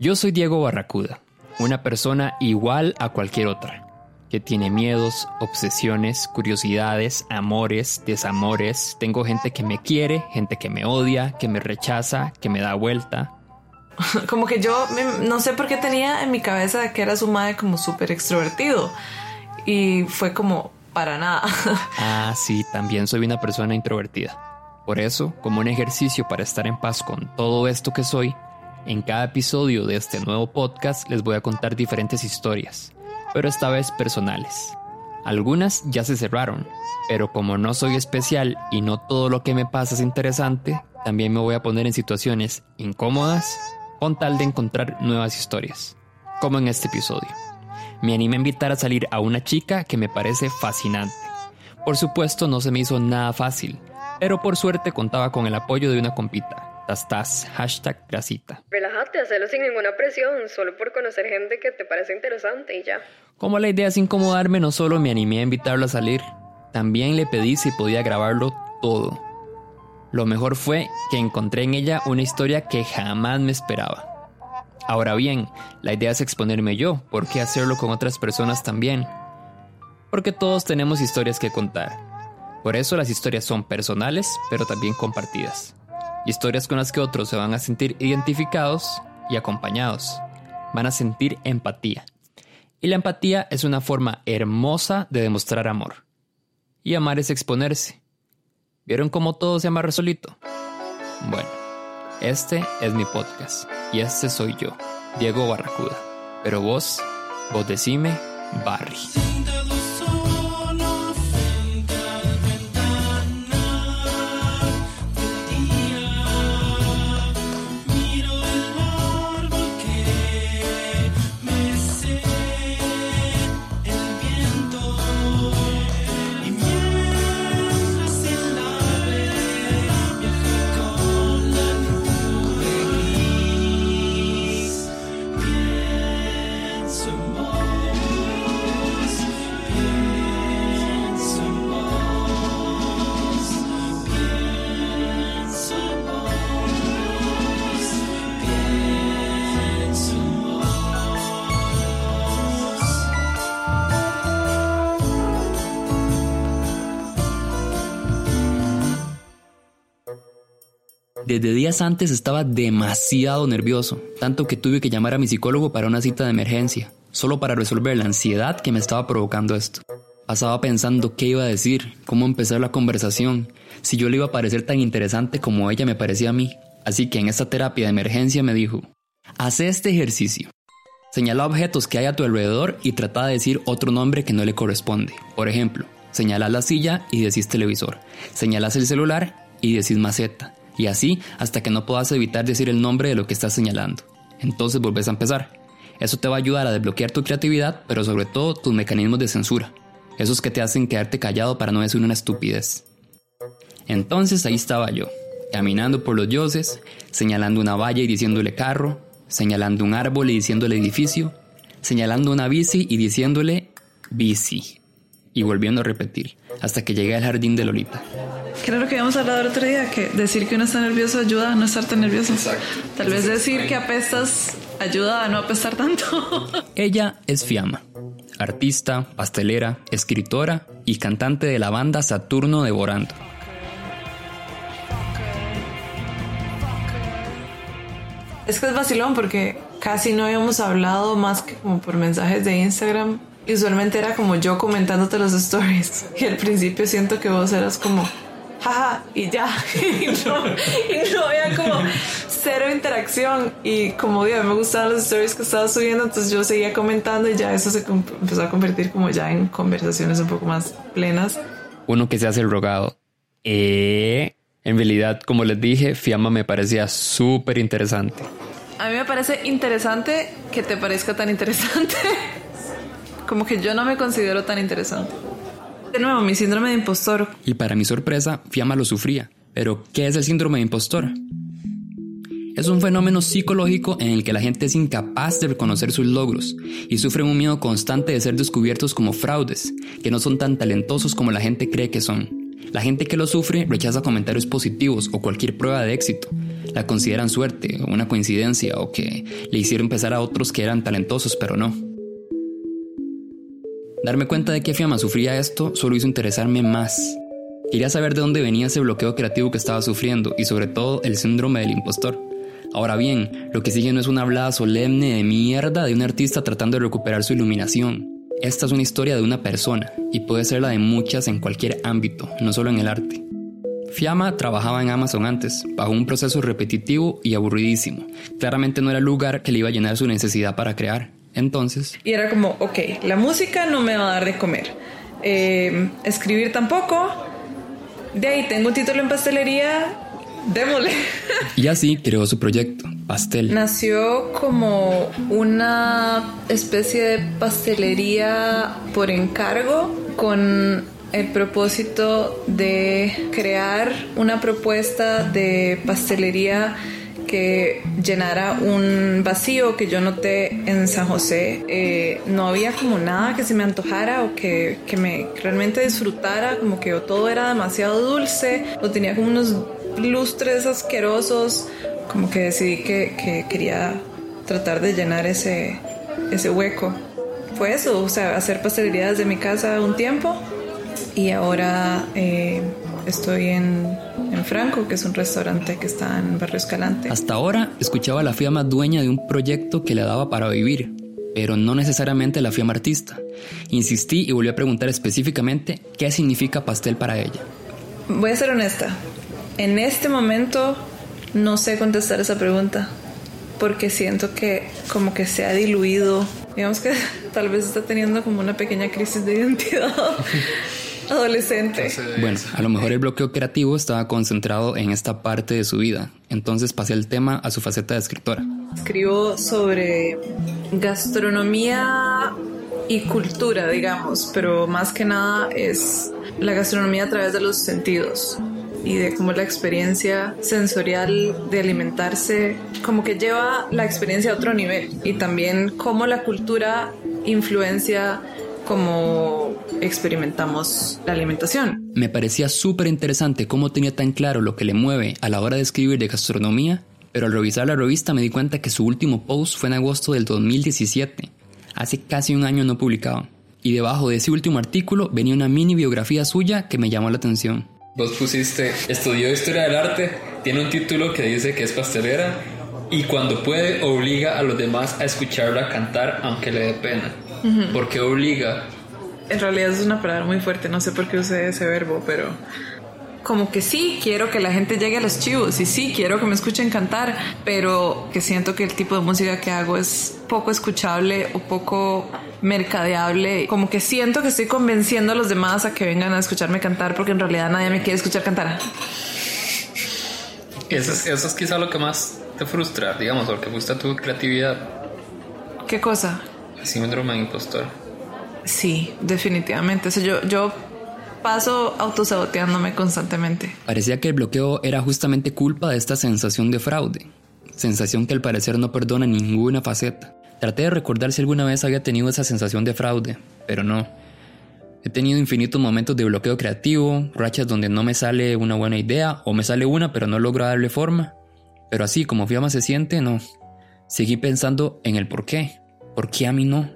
Yo soy Diego Barracuda, una persona igual a cualquier otra, que tiene miedos, obsesiones, curiosidades, amores, desamores. Tengo gente que me quiere, gente que me odia, que me rechaza, que me da vuelta. Como que yo no sé por qué tenía en mi cabeza que era su madre como súper extrovertido. Y fue como para nada. Ah, sí, también soy una persona introvertida. Por eso, como un ejercicio para estar en paz con todo esto que soy, en cada episodio de este nuevo podcast les voy a contar diferentes historias, pero esta vez personales. Algunas ya se cerraron, pero como no soy especial y no todo lo que me pasa es interesante, también me voy a poner en situaciones incómodas con tal de encontrar nuevas historias, como en este episodio. Me animé a invitar a salir a una chica que me parece fascinante. Por supuesto no se me hizo nada fácil, pero por suerte contaba con el apoyo de una compita, tas hashtag grasita. Relájate, hazlo sin ninguna presión, solo por conocer gente que te parece interesante y ya. Como la idea es incomodarme, no solo me animé a invitarlo a salir, también le pedí si podía grabarlo todo. Lo mejor fue que encontré en ella una historia que jamás me esperaba. Ahora bien, la idea es exponerme yo, ¿por qué hacerlo con otras personas también? Porque todos tenemos historias que contar. Por eso las historias son personales, pero también compartidas historias con las que otros se van a sentir identificados y acompañados. Van a sentir empatía. Y la empatía es una forma hermosa de demostrar amor. Y amar es exponerse. ¿Vieron cómo todo se amarra solito? Bueno, este es mi podcast y este soy yo, Diego Barracuda. Pero vos, vos decime, Barry. Desde días antes estaba demasiado nervioso, tanto que tuve que llamar a mi psicólogo para una cita de emergencia, solo para resolver la ansiedad que me estaba provocando esto. Pasaba pensando qué iba a decir, cómo empezar la conversación, si yo le iba a parecer tan interesante como ella me parecía a mí. Así que en esta terapia de emergencia me dijo, haz este ejercicio. Señala objetos que hay a tu alrededor y trata de decir otro nombre que no le corresponde. Por ejemplo, señalas la silla y decís televisor. Señalas el celular y decís maceta y así hasta que no puedas evitar decir el nombre de lo que estás señalando. Entonces volvés a empezar. Eso te va a ayudar a desbloquear tu creatividad, pero sobre todo tus mecanismos de censura, esos que te hacen quedarte callado para no decir una estupidez. Entonces ahí estaba yo, caminando por los dioses, señalando una valla y diciéndole carro, señalando un árbol y diciéndole edificio, señalando una bici y diciéndole bici, y volviendo a repetir, hasta que llegué al jardín de Lolita. ¿Qué era lo que habíamos hablado el otro día? Que decir que uno está nervioso ayuda a no estar tan nervioso. Tal vez decir que apestas ayuda a no apestar tanto. Ella es Fiamma, artista, pastelera, escritora y cantante de la banda Saturno Devorando. Es que es vacilón porque casi no habíamos hablado más que como por mensajes de Instagram. Y usualmente era como yo comentándote los stories. Y al principio siento que vos eras como jaja, y ya. y, no, había como cero interacción. Y como digo, me gustaban los stories que estaba subiendo, entonces yo seguía comentando y ya eso se empezó a convertir como ya en conversaciones un poco más plenas. Uno que se hace el rogado. Eh, en realidad, como les dije, Fiamma me parecía súper interesante. A mí me parece interesante que te parezca tan interesante. como que yo no me considero tan interesante. De nuevo, mi síndrome de impostor. Y para mi sorpresa, Fiamma lo sufría. Pero, ¿qué es el síndrome de impostor? Es un fenómeno psicológico en el que la gente es incapaz de reconocer sus logros y sufre un miedo constante de ser descubiertos como fraudes, que no son tan talentosos como la gente cree que son. La gente que lo sufre rechaza comentarios positivos o cualquier prueba de éxito. la consideran suerte, una coincidencia o que le hicieron pensar a otros que eran talentosos, pero no. Darme cuenta de que Fiamma sufría esto solo hizo interesarme más. Quería saber de dónde venía ese bloqueo creativo que estaba sufriendo y sobre todo el síndrome del impostor. Ahora bien, lo que sigue no es una hablada solemne de mierda de un artista tratando de recuperar su iluminación. Esta es una historia de una persona y puede ser la de muchas en cualquier ámbito, no solo en el arte. Fiamma trabajaba en Amazon antes, bajo un proceso repetitivo y aburridísimo. Claramente no era el lugar que le iba a llenar su necesidad para crear. Entonces... Y era como, ok, la música no me va a dar de comer. Eh, escribir tampoco. De ahí tengo un título en pastelería. Démosle. Y así creó su proyecto, Pastel. Nació como una especie de pastelería por encargo con el propósito de crear una propuesta de pastelería que llenara un vacío que yo noté en San José. Eh, no había como nada que se me antojara o que, que me realmente disfrutara, como que todo era demasiado dulce o tenía como unos lustres asquerosos, como que decidí que, que quería tratar de llenar ese, ese hueco. Fue eso, o sea, hacer pastelería desde mi casa un tiempo y ahora eh, estoy en, en, Franco, que es un restaurante que está en Barrio Escalante. Hasta ahora escuchaba a la Fiamma dueña de un proyecto que le daba para vivir, pero no necesariamente la Fiamma artista. Insistí y volví a preguntar específicamente qué significa pastel para ella. Voy a ser honesta, en este momento no sé contestar esa pregunta porque siento que como que se ha diluido. Digamos que tal vez está teniendo como una pequeña crisis de identidad adolescente. Bueno, a lo mejor el bloqueo creativo estaba concentrado en esta parte de su vida. Entonces pasé el tema a su faceta de escritora. Escribo sobre gastronomía y cultura, digamos, pero más que nada es la gastronomía a través de los sentidos y de cómo la experiencia sensorial de alimentarse como que lleva la experiencia a otro nivel y también cómo la cultura influencia cómo experimentamos la alimentación. Me parecía súper interesante cómo tenía tan claro lo que le mueve a la hora de escribir de gastronomía, pero al revisar la revista me di cuenta que su último post fue en agosto del 2017, hace casi un año no publicado, y debajo de ese último artículo venía una mini biografía suya que me llamó la atención. Vos pusiste, estudió historia del arte, tiene un título que dice que es pastelera y cuando puede obliga a los demás a escucharla cantar aunque le dé pena. ¿Por qué obliga? En realidad es una palabra muy fuerte, no sé por qué usé ese verbo, pero como que sí quiero que la gente llegue a los chivos y sí quiero que me escuchen cantar, pero que siento que el tipo de música que hago es poco escuchable o poco mercadeable. Como que siento que estoy convenciendo a los demás a que vengan a escucharme cantar porque en realidad nadie me quiere escuchar cantar. Eso es, eso es quizá lo que más te frustra, digamos, porque gusta tu creatividad. ¿Qué cosa? Síndrome de impostor. Sí, definitivamente. O sea, yo, yo paso autosaboteándome constantemente. Parecía que el bloqueo era justamente culpa de esta sensación de fraude, sensación que al parecer no perdona ninguna faceta. Traté de recordar si alguna vez había tenido esa sensación de fraude, pero no. He tenido infinitos momentos de bloqueo creativo, rachas donde no me sale una buena idea o me sale una pero no logro darle forma. Pero así como Fiamma se siente, no. Seguí pensando en el por qué. ¿Por qué a mí no?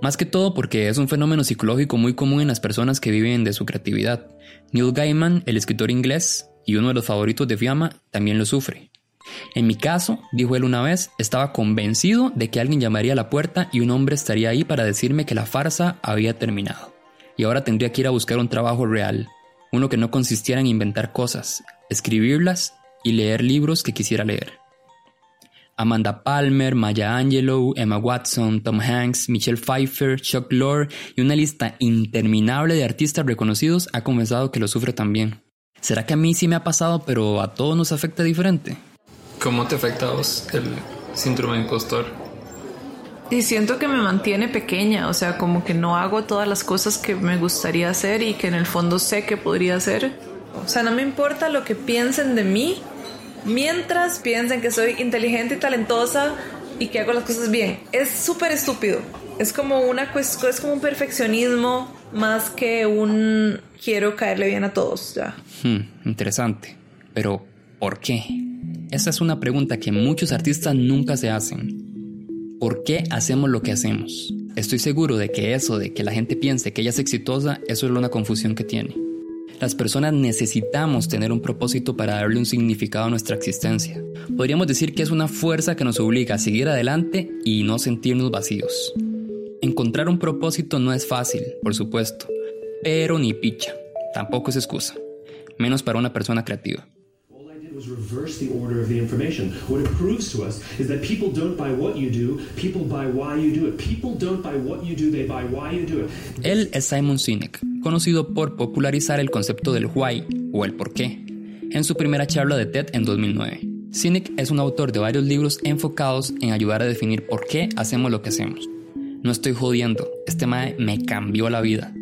Más que todo porque es un fenómeno psicológico muy común en las personas que viven de su creatividad. Neil Gaiman, el escritor inglés y uno de los favoritos de Fiamma, también lo sufre. En mi caso, dijo él una vez, estaba convencido de que alguien llamaría a la puerta y un hombre estaría ahí para decirme que la farsa había terminado. Y ahora tendría que ir a buscar un trabajo real, uno que no consistiera en inventar cosas, escribirlas y leer libros que quisiera leer. Amanda Palmer, Maya Angelou, Emma Watson, Tom Hanks, Michelle Pfeiffer, Chuck Lorre y una lista interminable de artistas reconocidos ha confesado que lo sufre también. ¿Será que a mí sí me ha pasado pero a todos nos afecta diferente? ¿Cómo te afecta a vos el síndrome de impostor? Y siento que me mantiene pequeña, o sea, como que no hago todas las cosas que me gustaría hacer y que en el fondo sé que podría hacer. O sea, no me importa lo que piensen de mí, mientras piensen que soy inteligente y talentosa y que hago las cosas bien. Es súper estúpido. Es como una es como un perfeccionismo más que un quiero caerle bien a todos ya. Hmm, interesante. Pero ¿por qué? esa es una pregunta que muchos artistas nunca se hacen. ¿Por qué hacemos lo que hacemos? Estoy seguro de que eso de que la gente piense que ella es exitosa, eso es una confusión que tiene. Las personas necesitamos tener un propósito para darle un significado a nuestra existencia. Podríamos decir que es una fuerza que nos obliga a seguir adelante y no sentirnos vacíos. Encontrar un propósito no es fácil, por supuesto, pero ni picha, tampoco es excusa, menos para una persona creativa. Was reverse the order of the information. What it proves to us is that people don't buy what you do, people buy why you do it. People don't buy what you do, they buy why you do it. Él es Simon Sinek, conocido por popularizar el concepto del why o el por qué, en su primera charla de TED en 2009. Sinek es un autor de varios libros enfocados en ayudar a definir por qué hacemos lo que hacemos. No estoy jodiendo, este mae me cambió la vida.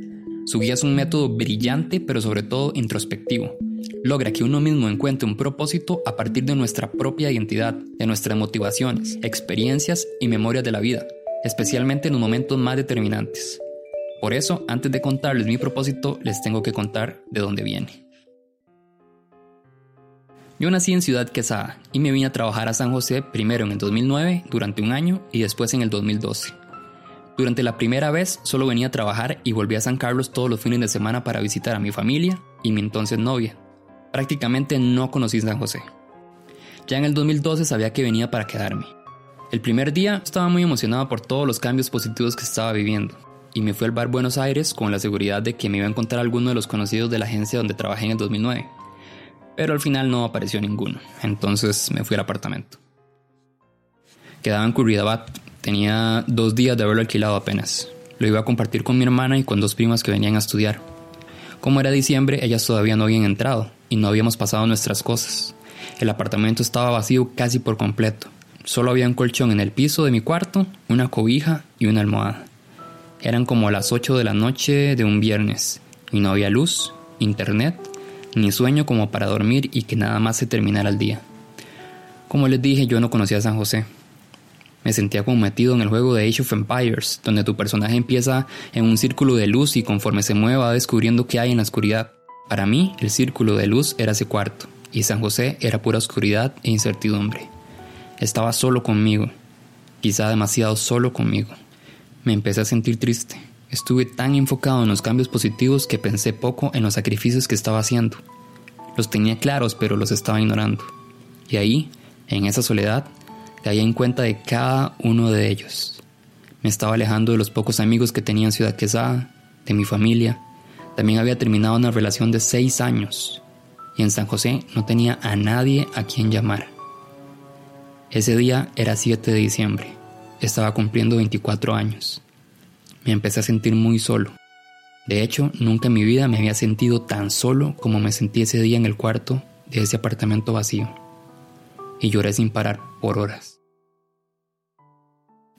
Su guía es un método brillante pero sobre todo introspectivo logra que uno mismo encuentre un propósito a partir de nuestra propia identidad, de nuestras motivaciones, experiencias y memorias de la vida, especialmente en los momentos más determinantes. Por eso, antes de contarles mi propósito, les tengo que contar de dónde viene. Yo nací en Ciudad Quesada y me vine a trabajar a San José primero en el 2009 durante un año y después en el 2012. Durante la primera vez solo venía a trabajar y volví a San Carlos todos los fines de semana para visitar a mi familia y mi entonces novia prácticamente no conocí San José. Ya en el 2012 sabía que venía para quedarme. El primer día estaba muy emocionado por todos los cambios positivos que estaba viviendo y me fui al bar Buenos Aires con la seguridad de que me iba a encontrar alguno de los conocidos de la agencia donde trabajé en el 2009. Pero al final no apareció ninguno, entonces me fui al apartamento. Quedaba en Curridabat, tenía dos días de haberlo alquilado apenas. Lo iba a compartir con mi hermana y con dos primas que venían a estudiar. Como era diciembre, ellas todavía no habían entrado, y no habíamos pasado nuestras cosas. El apartamento estaba vacío casi por completo. Solo había un colchón en el piso de mi cuarto, una cobija y una almohada. Eran como las 8 de la noche de un viernes y no había luz, internet, ni sueño como para dormir y que nada más se terminara el día. Como les dije, yo no conocía a San José. Me sentía como metido en el juego de Age of Empires, donde tu personaje empieza en un círculo de luz y conforme se mueve va descubriendo qué hay en la oscuridad. Para mí, el círculo de luz era ese cuarto, y San José era pura oscuridad e incertidumbre. Estaba solo conmigo, quizá demasiado solo conmigo. Me empecé a sentir triste. Estuve tan enfocado en los cambios positivos que pensé poco en los sacrificios que estaba haciendo. Los tenía claros, pero los estaba ignorando. Y ahí, en esa soledad, caí en cuenta de cada uno de ellos. Me estaba alejando de los pocos amigos que tenía en Ciudad Quesada, de mi familia, también había terminado una relación de seis años y en San José no tenía a nadie a quien llamar. Ese día era 7 de diciembre. Estaba cumpliendo 24 años. Me empecé a sentir muy solo. De hecho, nunca en mi vida me había sentido tan solo como me sentí ese día en el cuarto de ese apartamento vacío. Y lloré sin parar por horas.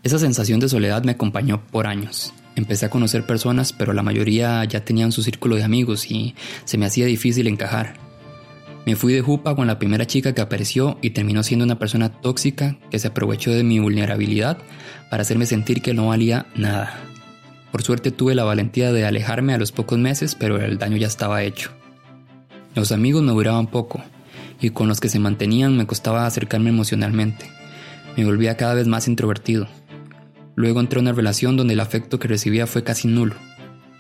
Esa sensación de soledad me acompañó por años. Empecé a conocer personas, pero la mayoría ya tenían su círculo de amigos y se me hacía difícil encajar. Me fui de jupa con la primera chica que apareció y terminó siendo una persona tóxica que se aprovechó de mi vulnerabilidad para hacerme sentir que no valía nada. Por suerte tuve la valentía de alejarme a los pocos meses, pero el daño ya estaba hecho. Los amigos me duraban poco y con los que se mantenían me costaba acercarme emocionalmente. Me volvía cada vez más introvertido. Luego entré en una relación donde el afecto que recibía fue casi nulo,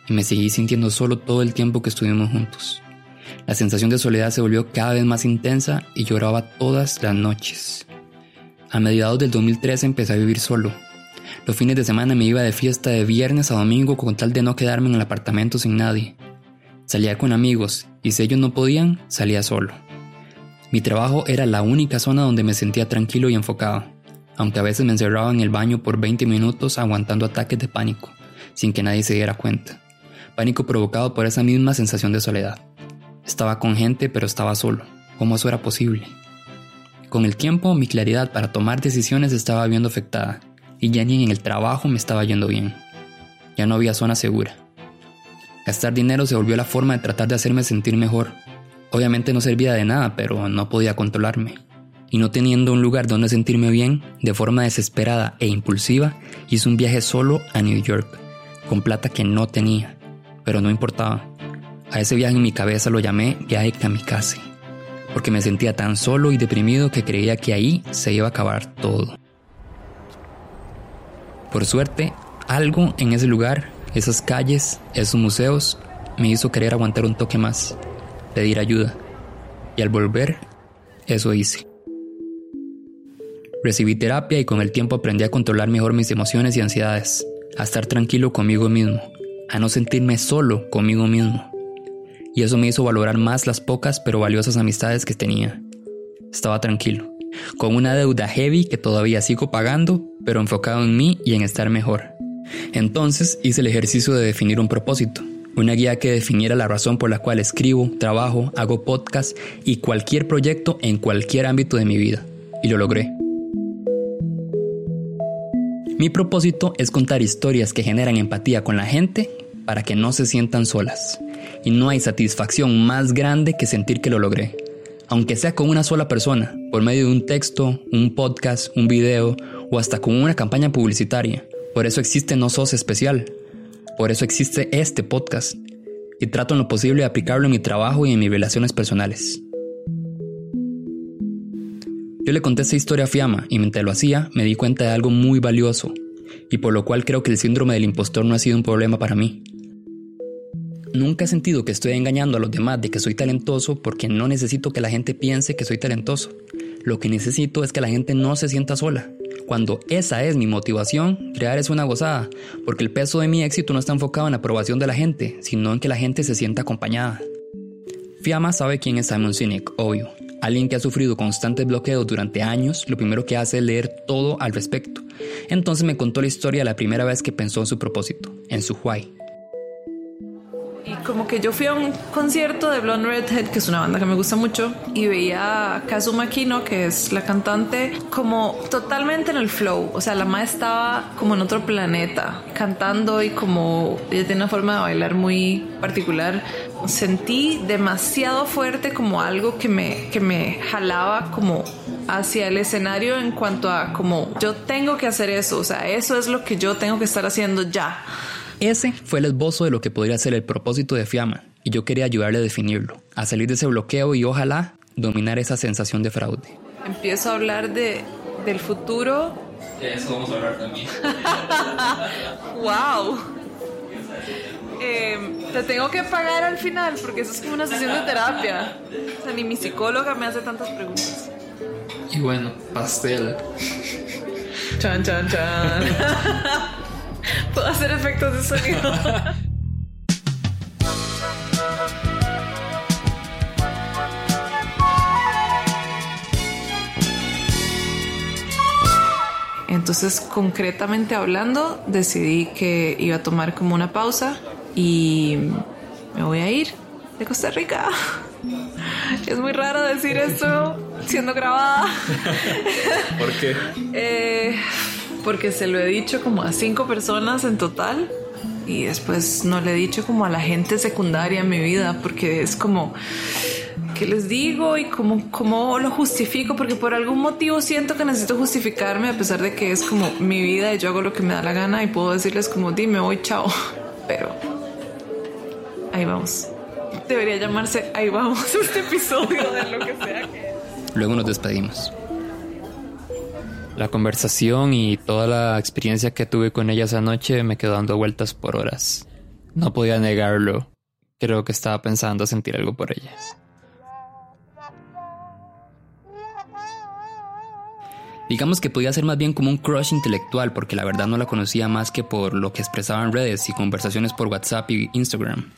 y me seguí sintiendo solo todo el tiempo que estuvimos juntos. La sensación de soledad se volvió cada vez más intensa y lloraba todas las noches. A mediados del 2013 empecé a vivir solo. Los fines de semana me iba de fiesta de viernes a domingo con tal de no quedarme en el apartamento sin nadie. Salía con amigos y si ellos no podían, salía solo. Mi trabajo era la única zona donde me sentía tranquilo y enfocado aunque a veces me encerraba en el baño por 20 minutos aguantando ataques de pánico, sin que nadie se diera cuenta. Pánico provocado por esa misma sensación de soledad. Estaba con gente pero estaba solo. ¿Cómo eso era posible? Con el tiempo mi claridad para tomar decisiones estaba viendo afectada y ya ni en el trabajo me estaba yendo bien. Ya no había zona segura. Gastar dinero se volvió la forma de tratar de hacerme sentir mejor. Obviamente no servía de nada, pero no podía controlarme y no teniendo un lugar donde sentirme bien, de forma desesperada e impulsiva, hice un viaje solo a New York, con plata que no tenía, pero no importaba. A ese viaje en mi cabeza lo llamé viaje kamikaze. porque me sentía tan solo y deprimido que creía que ahí se iba a acabar todo. Por suerte, algo en ese lugar, esas calles, esos museos, me hizo querer aguantar un toque más, pedir ayuda. Y al volver, eso hice. Recibí terapia y con el tiempo aprendí a controlar mejor mis emociones y ansiedades, a estar tranquilo conmigo mismo, a no sentirme solo conmigo mismo. Y eso me hizo valorar más las pocas pero valiosas amistades que tenía. Estaba tranquilo, con una deuda heavy que todavía sigo pagando, pero enfocado en mí y en estar mejor. Entonces hice el ejercicio de definir un propósito, una guía que definiera la razón por la cual escribo, trabajo, hago podcast y cualquier proyecto en cualquier ámbito de mi vida. Y lo logré. Mi propósito es contar historias que generan empatía con la gente para que no se sientan solas. Y no hay satisfacción más grande que sentir que lo logré. Aunque sea con una sola persona, por medio de un texto, un podcast, un video o hasta con una campaña publicitaria. Por eso existe No Sos Especial. Por eso existe este podcast. Y trato en lo posible de aplicarlo en mi trabajo y en mis relaciones personales. Yo le conté esta historia a Fiamma y mientras lo hacía me di cuenta de algo muy valioso y por lo cual creo que el síndrome del impostor no ha sido un problema para mí. Nunca he sentido que estoy engañando a los demás de que soy talentoso porque no necesito que la gente piense que soy talentoso. Lo que necesito es que la gente no se sienta sola. Cuando esa es mi motivación, crear es una gozada, porque el peso de mi éxito no está enfocado en la aprobación de la gente, sino en que la gente se sienta acompañada. Fiamma sabe quién es Simon Sinek, obvio, Alguien que ha sufrido constantes bloqueos durante años, lo primero que hace es leer todo al respecto. Entonces me contó la historia la primera vez que pensó en su propósito, en su why. Y como que yo fui a un concierto de Blonde Redhead, que es una banda que me gusta mucho, y veía a Kazuma Kino, que es la cantante, como totalmente en el flow. O sea, la madre estaba como en otro planeta, cantando y como ella tiene una forma de bailar muy particular sentí demasiado fuerte como algo que me, que me jalaba como hacia el escenario en cuanto a como yo tengo que hacer eso, o sea, eso es lo que yo tengo que estar haciendo ya. Ese fue el esbozo de lo que podría ser el propósito de Fiamma y yo quería ayudarle a definirlo, a salir de ese bloqueo y ojalá dominar esa sensación de fraude. Empiezo a hablar de, del futuro. De eso vamos a hablar también. ¡Wow! eh, te tengo que pagar al final porque eso es como una sesión de terapia. O sea, ni mi psicóloga me hace tantas preguntas. Y bueno, pastel. Chan, chan, chan. Puedo hacer efectos de sonido. Entonces, concretamente hablando, decidí que iba a tomar como una pausa y me voy a ir de Costa Rica. Es muy raro decir esto siendo grabada. ¿Por qué? Eh, porque se lo he dicho como a cinco personas en total y después no le he dicho como a la gente secundaria en mi vida porque es como qué les digo y cómo, cómo lo justifico porque por algún motivo siento que necesito justificarme a pesar de que es como mi vida y yo hago lo que me da la gana y puedo decirles como dime voy chao pero ahí vamos. Debería llamarse Ahí vamos este episodio de lo que sea Luego nos despedimos. La conversación y toda la experiencia que tuve con ella esa noche me quedó dando vueltas por horas. No podía negarlo. Creo que estaba pensando sentir algo por ella. Digamos que podía ser más bien como un crush intelectual porque la verdad no la conocía más que por lo que expresaba en redes y conversaciones por WhatsApp y Instagram.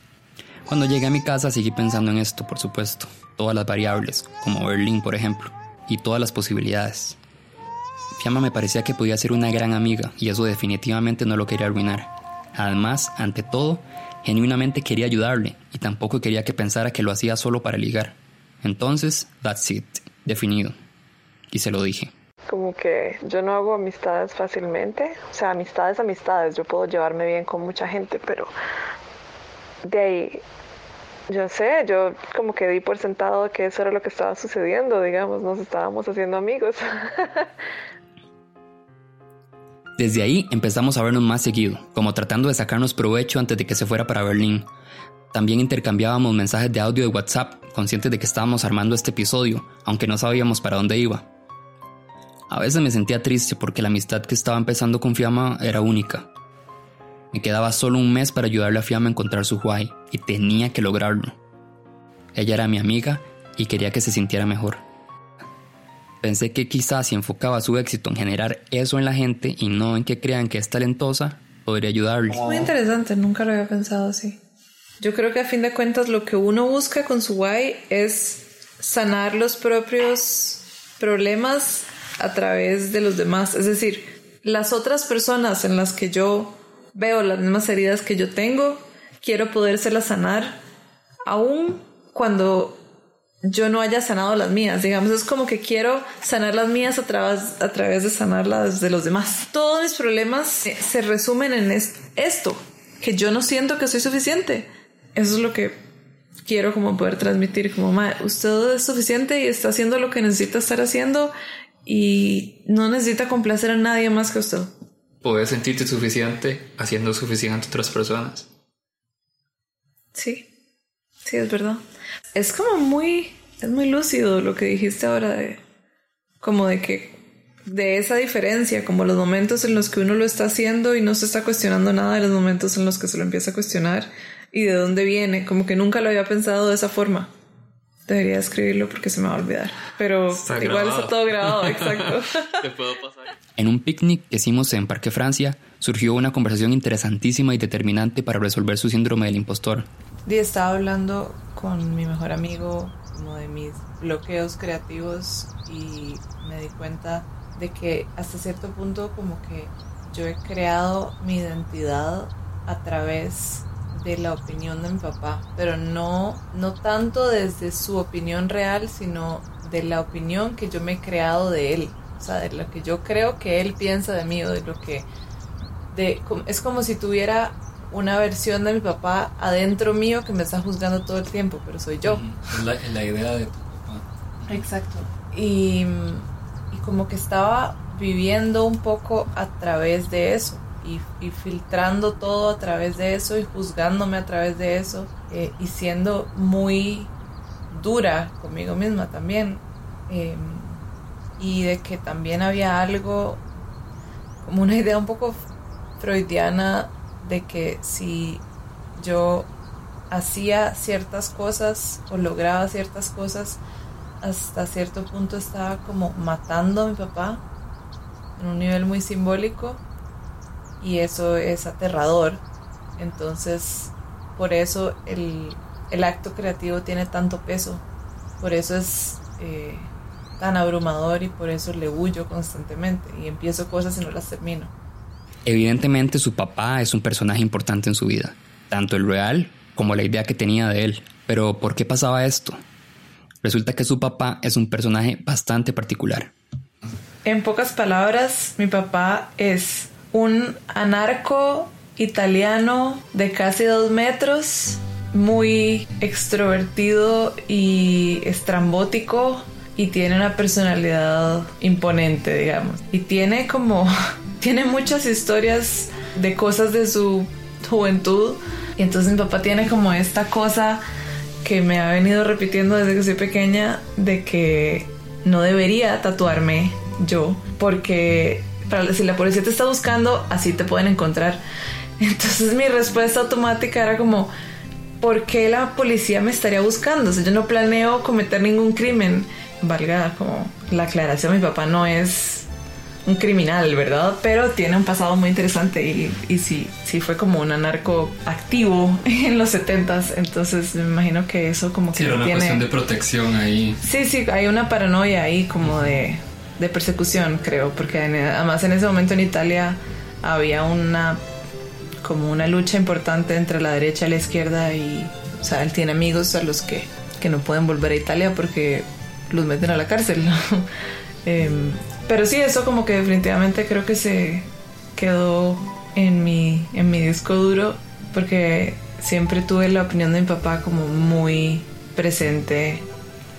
Cuando llegué a mi casa seguí pensando en esto, por supuesto, todas las variables, como Berlín, por ejemplo, y todas las posibilidades. Fiamma me parecía que podía ser una gran amiga y eso definitivamente no lo quería arruinar. Además, ante todo, genuinamente quería ayudarle y tampoco quería que pensara que lo hacía solo para ligar. Entonces, that's it, definido. Y se lo dije. Como que yo no hago amistades fácilmente, o sea, amistades, amistades, yo puedo llevarme bien con mucha gente, pero de ahí yo sé, yo como que di por sentado que eso era lo que estaba sucediendo, digamos, nos estábamos haciendo amigos. Desde ahí empezamos a vernos más seguido, como tratando de sacarnos provecho antes de que se fuera para Berlín. También intercambiábamos mensajes de audio de WhatsApp, conscientes de que estábamos armando este episodio, aunque no sabíamos para dónde iba. A veces me sentía triste porque la amistad que estaba empezando con Fiamma era única. Me quedaba solo un mes para ayudarle a Fiamma a encontrar su Huay y tenía que lograrlo. Ella era mi amiga y quería que se sintiera mejor. Pensé que quizás si enfocaba su éxito en generar eso en la gente y no en que crean que es talentosa, podría ayudarle. Muy interesante, nunca lo había pensado así. Yo creo que a fin de cuentas lo que uno busca con su guay es sanar los propios problemas a través de los demás. Es decir, las otras personas en las que yo veo las mismas heridas que yo tengo, quiero podérselas sanar aún cuando yo no haya sanado las mías. Digamos, es como que quiero sanar las mías a través, a través de sanar las de los demás. Todos mis problemas se resumen en esto, que yo no siento que soy suficiente. Eso es lo que quiero como poder transmitir, como, usted es suficiente y está haciendo lo que necesita estar haciendo y no necesita complacer a nadie más que usted. Puedes sentirte suficiente haciendo suficiente a otras personas. Sí, sí, es verdad es como muy, es muy lúcido lo que dijiste ahora de, como de que, de esa diferencia, como los momentos en los que uno lo está haciendo y no se está cuestionando nada de los momentos en los que se lo empieza a cuestionar y de dónde viene, como que nunca lo había pensado de esa forma. Debería escribirlo porque se me va a olvidar. Pero igual está todo grabado, exacto. Te puedo pasar. En un picnic que hicimos en Parque Francia, surgió una conversación interesantísima y determinante para resolver su síndrome del impostor. Y estaba hablando con mi mejor amigo como de mis bloqueos creativos y me di cuenta de que hasta cierto punto como que yo he creado mi identidad a través de la opinión de mi papá, pero no, no tanto desde su opinión real, sino de la opinión que yo me he creado de él, o sea, de lo que yo creo que él piensa de mí o de lo que... De, es como si tuviera una versión de mi papá adentro mío que me está juzgando todo el tiempo, pero soy yo. Es la, idea de tu papá. Exacto. Y, y, como que estaba viviendo un poco a través de eso y, y, filtrando todo a través de eso y juzgándome a través de eso eh, y siendo muy dura conmigo misma también. Em, y de que también había algo, como una idea un poco freudiana de que si yo hacía ciertas cosas o lograba ciertas cosas, hasta cierto punto estaba como matando a mi papá en un nivel muy simbólico y eso es aterrador. Entonces, por eso el, acto creativo tiene tanto peso, por eso es eh, tan abrumador y por eso le huyo constantemente y empiezo cosas y no las termino. Evidentemente su papá es un personaje importante en su vida, tanto el real como la idea que tenía de él. Pero ¿por qué pasaba esto? Resulta que su papá es un personaje bastante particular. En pocas palabras, mi papá es un anarco italiano de casi dos metros, muy extrovertido y estrambótico y tiene una personalidad imponente, digamos. Y tiene como tiene muchas historias de cosas de su juventud. Y entonces mi papá tiene como esta cosa que me ha venido repitiendo desde que soy pequeña de que no debería tatuarme yo porque si la policía te está buscando así te pueden encontrar entonces mi respuesta automática era como ¿por qué la policía me estaría buscando? O sea, yo no planeo cometer ningún crimen valga como la aclaración mi papá no es un criminal, ¿verdad? Pero tiene un pasado muy interesante y, y sí, sí fue como un anarco activo en los 70s, entonces me imagino que eso como que... Sí, una cuestión de protección ahí. Sí, sí, hay una paranoia ahí como de, de persecución, creo, porque además en ese momento en Italia había una como una lucha importante entre la derecha y la izquierda y, o sea, él tiene amigos a los que, que no pueden volver a Italia porque los meten a la cárcel. Em, pero sí, eso como que definitivamente creo que se quedó en mi, en mi disco duro porque siempre tuve la opinión de mi papá como muy presente.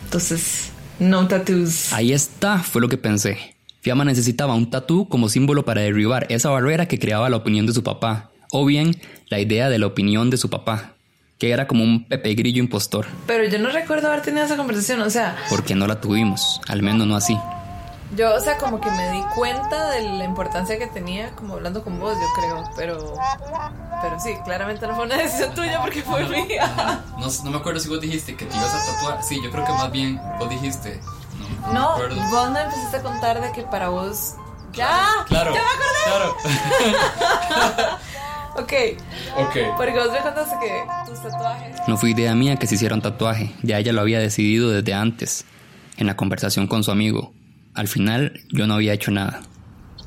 Entonces, no tattoos. Ahí está, fue lo que pensé. Fiamma necesitaba un tatú como símbolo para derribar esa barrera que creaba la opinión de su papá, o bien la idea de la opinión de su papá. que era como un Pepe Grillo impostor. Pero yo no recuerdo haber tenido esa conversación, o sea... Porque no la tuvimos, al menos no así. Yo, o sea, como que me di cuenta de la importancia que tenía como hablando con vos, yo creo, pero... Pero sí, claramente no fue una decisión tuya porque fue mía. No, no me acuerdo si vos dijiste que te ibas a tatuar. Sí, yo creo que más bien vos dijiste. No, no, vos me empezaste a contar de que para vos... ¡Ya! Claro. ¡Ya me acordé! Claro. Ok. Ok. Porque vos me contaste que tus tatuajes. No fue idea mía que se hiciera un tatuaje, ya ella lo había decidido desde antes, en la conversación con su amigo. Al final, yo no había hecho nada.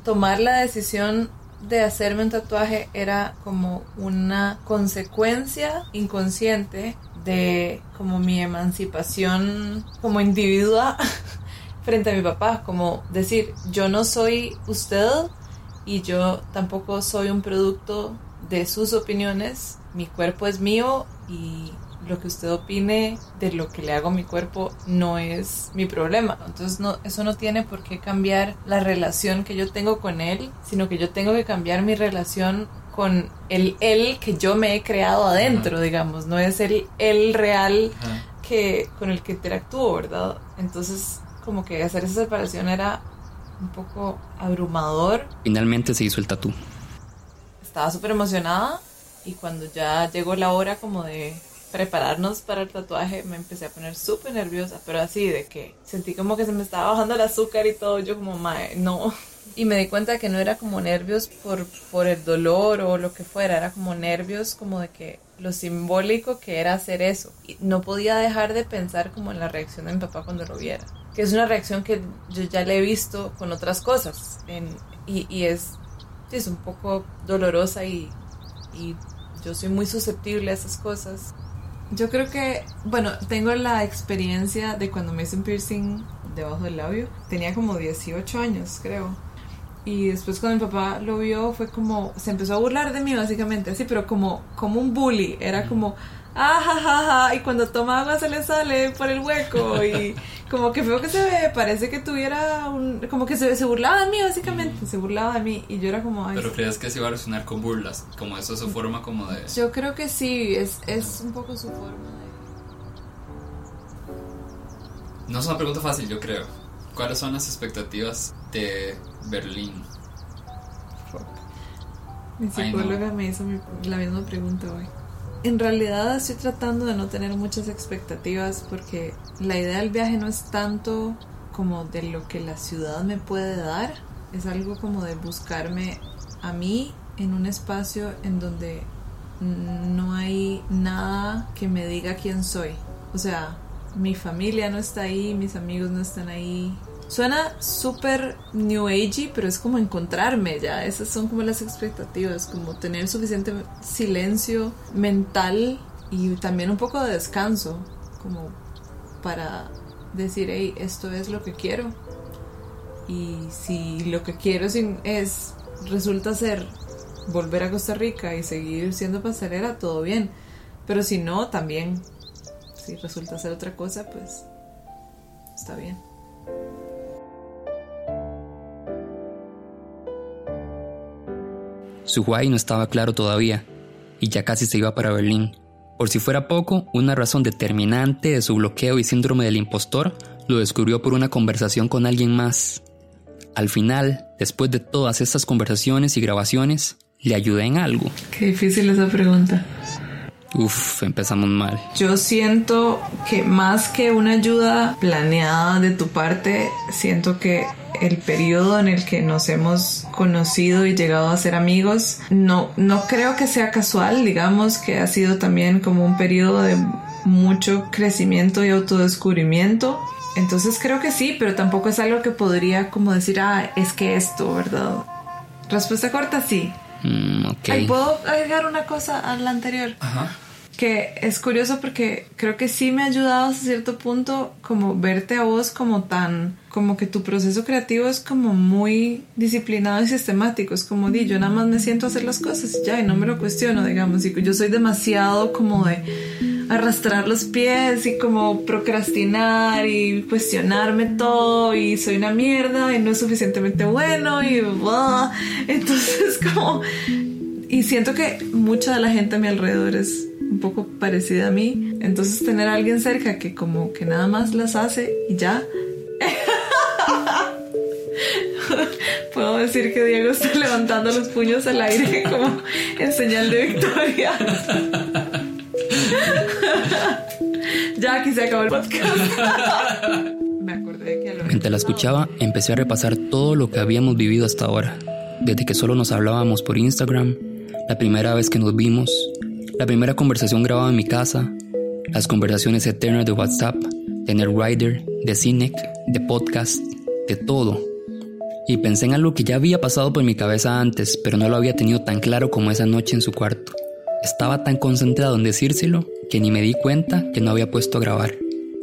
Tomar la decisión de hacerme un tatuaje era como una consecuencia inconsciente de como mi emancipación como individua frente a mi papá, como decir, yo no soy usted y yo tampoco soy un producto de sus opiniones, mi cuerpo es mío y lo que usted opine de lo que le hago a mi cuerpo no es mi problema. Entonces no, eso no tiene por qué cambiar la relación que yo tengo con él, sino que yo tengo que cambiar mi relación con el él que yo me he creado adentro, digamos, no es el él real que con el que interactúo, ¿verdad? Entonces, como que hacer esa separación era un poco abrumador. Finalmente se hizo el tatú estaba súper emocionada y cuando ya llegó la hora como de prepararnos para el tatuaje me empecé a poner súper nerviosa, pero así de que sentí como que se me estaba bajando el azúcar y todo, yo como, mae, no. Y me di cuenta que no era como nervios por, por el dolor o lo que fuera, era como nervios como de que lo simbólico que era hacer eso. Y no podía dejar de pensar como en la reacción de mi papá cuando lo viera, que es una reacción que yo ya le he visto con otras cosas en, y, y es es un poco dolorosa y, y yo soy muy susceptible a esas cosas. Yo creo que, bueno, tengo la experiencia de cuando me hice un piercing debajo del labio. Tenía como 18 años, creo. Y después cuando mi papá lo vio fue como, se empezó a burlar de mí básicamente, así, pero como, como un bully. Era como, ah, y cuando toma agua se le sale por el hueco y como que feo que se ve, parece que tuviera un, como que se, se burlaba de mí básicamente, se burlaba de mí y yo era como... Pero crees que se iba a resonar con burlas, como eso es su forma como de... Yo creo que sí, es, es un poco su forma de... No es una pregunta fácil, yo creo. ¿Cuáles son las expectativas de Berlín? Mi psicóloga me hizo la misma pregunta hoy en realidad estoy tratando de no tener muchas expectativas porque la idea del viaje no es tanto como de lo que la ciudad me puede dar, es algo como de buscarme a mí en un espacio en donde no hay nada que me diga quién soy. O sea, mi familia no está ahí, mis amigos no están ahí, Suena súper new agey, pero es como encontrarme ya. Esas son como las expectativas, como tener suficiente silencio mental y también un poco de descanso, como para decir, hey, esto es lo que quiero. Y si lo que quiero es, resulta ser volver a Costa Rica y seguir siendo pasarela, todo bien. Pero si no, también, si resulta ser otra cosa, pues está bien. Su Huay no estaba claro todavía, y ya casi se iba para Berlín. Por si fuera poco, una razón determinante de su bloqueo y síndrome del impostor lo descubrió por una conversación con alguien más. Al final, después de todas estas conversaciones y grabaciones, ¿le ayudé en algo? Qué difícil esa pregunta. Uf, empezamos mal. Yo siento que más que una ayuda planeada de tu parte, siento que el periodo en el que nos hemos conocido y llegado a ser amigos, no, no creo que sea casual, digamos que ha sido también como un periodo de mucho crecimiento y autodescubrimiento. Entonces creo que sí, pero tampoco es algo que podría como decir, ah, es que esto, ¿verdad? Respuesta corta, sí. Mm, ¿Puedo agregar una cosa a la anterior? Ajá que es curioso porque creo que sí me ha ayudado a cierto punto como verte a vos como tan, como que tu proceso creativo es como muy disciplinado y sistemático, es como di, yo nada más me siento a hacer las cosas ya, y no me lo cuestiono, digamos, y yo soy demasiado como de arrastrar los pies y como procrastinar y cuestionarme todo y soy una mierda y no es suficientemente bueno y entonces como y siento que mucha de la gente a mi alrededor es un poco parecida a mí. Entonces tener a alguien cerca que como que nada más las hace y ya. Puedo decir que Diego está levantando los puños al aire como en señal de victoria. ya aquí se acabó el podcast. Me acordé que Mientras la escuchaba, empecé a repasar todo lo que habíamos vivido hasta ahora. Desde que solo nos hablábamos por Instagram, la primera vez que nos vimos, la primera conversación grabada en mi casa, las conversaciones eternas de WhatsApp, de Nerdwriter, de Cinec, de podcast, de todo. Y pensé en algo que ya había pasado por mi cabeza antes, pero no lo había tenido tan claro como esa noche en su cuarto. Estaba tan concentrado en decírselo que ni me di cuenta que no había puesto a grabar.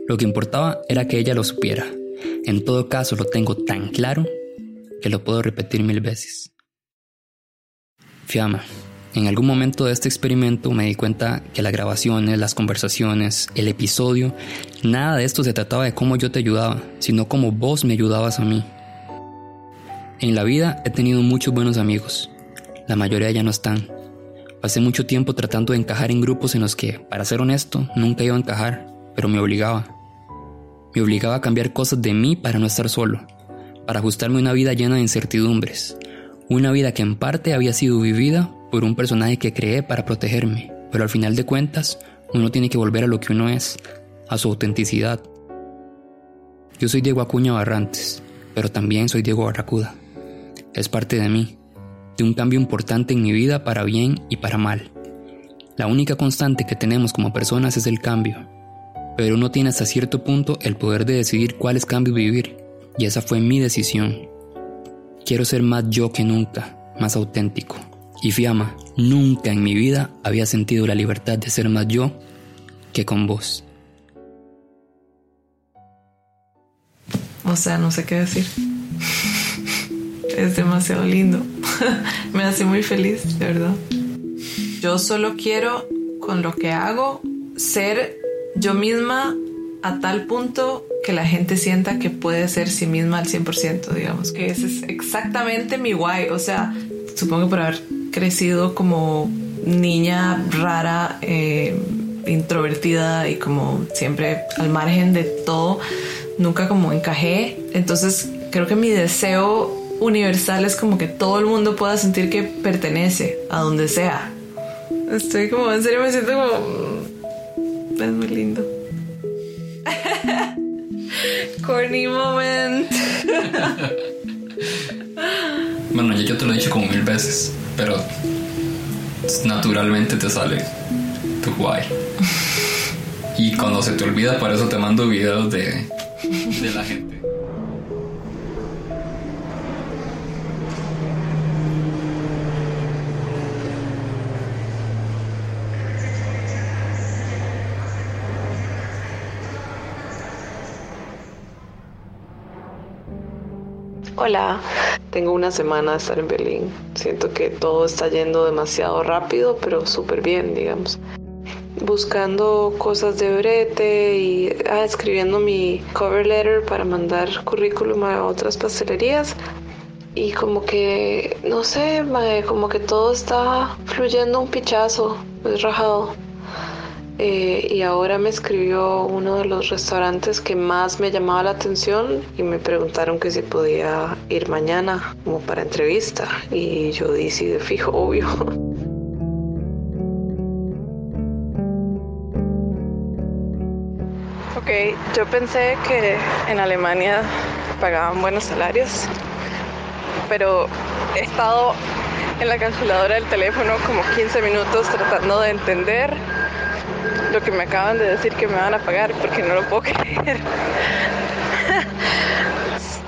Lo que importaba era que ella lo supiera. En todo caso lo tengo tan claro que lo puedo repetir mil veces. Fiamma, en algún momento de este experimento me di cuenta que las grabaciones, las conversaciones, el episodio, nada de esto se trataba de cómo yo te ayudaba, sino cómo vos me ayudabas a mí. En la vida he tenido muchos buenos amigos, la mayoría ya no están. Pasé mucho tiempo tratando de encajar en grupos en los que, para ser honesto, nunca iba a encajar, pero me obligaba. Me obligaba a cambiar cosas de mí para no estar solo, para ajustarme a una vida llena de incertidumbres, una vida que en parte había sido vivida por un personaje que creé para protegerme, pero al final de cuentas uno tiene que volver a lo que uno es, a su autenticidad. Yo soy Diego Acuña Barrantes, pero también soy Diego Barracuda. Es parte de mí, de un cambio importante en mi vida para bien y para mal. La única constante que tenemos como personas es el cambio, pero uno tiene hasta cierto punto el poder de decidir cuáles cambios vivir, y esa fue mi decisión. Quiero ser más yo que nunca, más auténtico. Y Fiamma, nunca en mi vida había sentido la libertad de ser más yo que con vos. O sea, no sé qué decir. Es demasiado lindo. Me hace muy feliz, de verdad. Yo solo quiero, con lo que hago, ser yo misma a tal punto que la gente sienta que puede ser sí misma al 100%, digamos. Que ese es exactamente mi guay. O sea, supongo por haber crecido como niña rara, eh, introvertida y como siempre al margen de todo, nunca como encajé. Entonces creo que mi deseo universal es como que todo el mundo pueda sentir que pertenece a donde sea. Estoy como, en serio me siento como... Es muy lindo. Corny moment. Yo te lo he dicho como mil veces, pero naturalmente te sale tu guay. Y cuando se te olvida, para eso te mando videos de, de la gente. Hola, tengo una semana de estar en Berlín. Siento que todo está yendo demasiado rápido, pero súper bien, digamos. Buscando cosas de brete y ah, escribiendo mi cover letter para mandar currículum a otras pastelerías. Y como que, no sé, como que todo está fluyendo un pichazo, es rajado. Eh, y ahora me escribió uno de los restaurantes que más me llamaba la atención y me preguntaron que si podía ir mañana como para entrevista y yo dije de fijo, obvio. Ok, yo pensé que en Alemania pagaban buenos salarios, pero he estado en la calculadora del teléfono como 15 minutos tratando de entender lo que me acaban de decir que me van a pagar porque no lo puedo creer.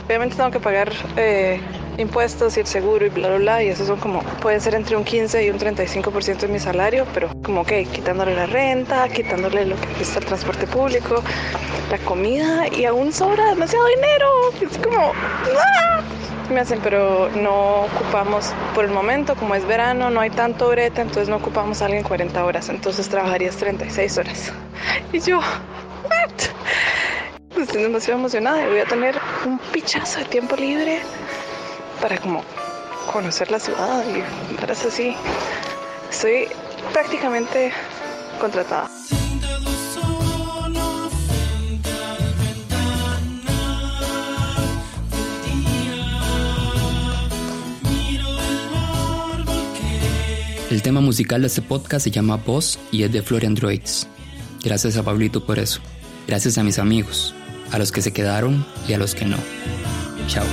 Obviamente tengo que pagar eh, impuestos y el seguro y bla bla bla y eso son como puede ser entre un 15 y un 35% de mi salario, pero como que quitándole la renta, quitándole lo que cuesta el transporte público, la comida y aún sobra demasiado dinero. Es como ¡ah! Me hacen, pero no ocupamos por el momento, como es verano, no hay tanto breta, entonces no ocupamos a alguien 40 horas, entonces trabajarías 36 horas. Y yo, ¿what? Estoy demasiado emocionada y voy a tener un pichazo de tiempo libre para como conocer la ciudad y para así. Estoy prácticamente contratada. El tema musical de este podcast se llama Voz y es de Florian Droids. Gracias a Pablito por eso. Gracias a mis amigos, a los que se quedaron y a los que no. Chao.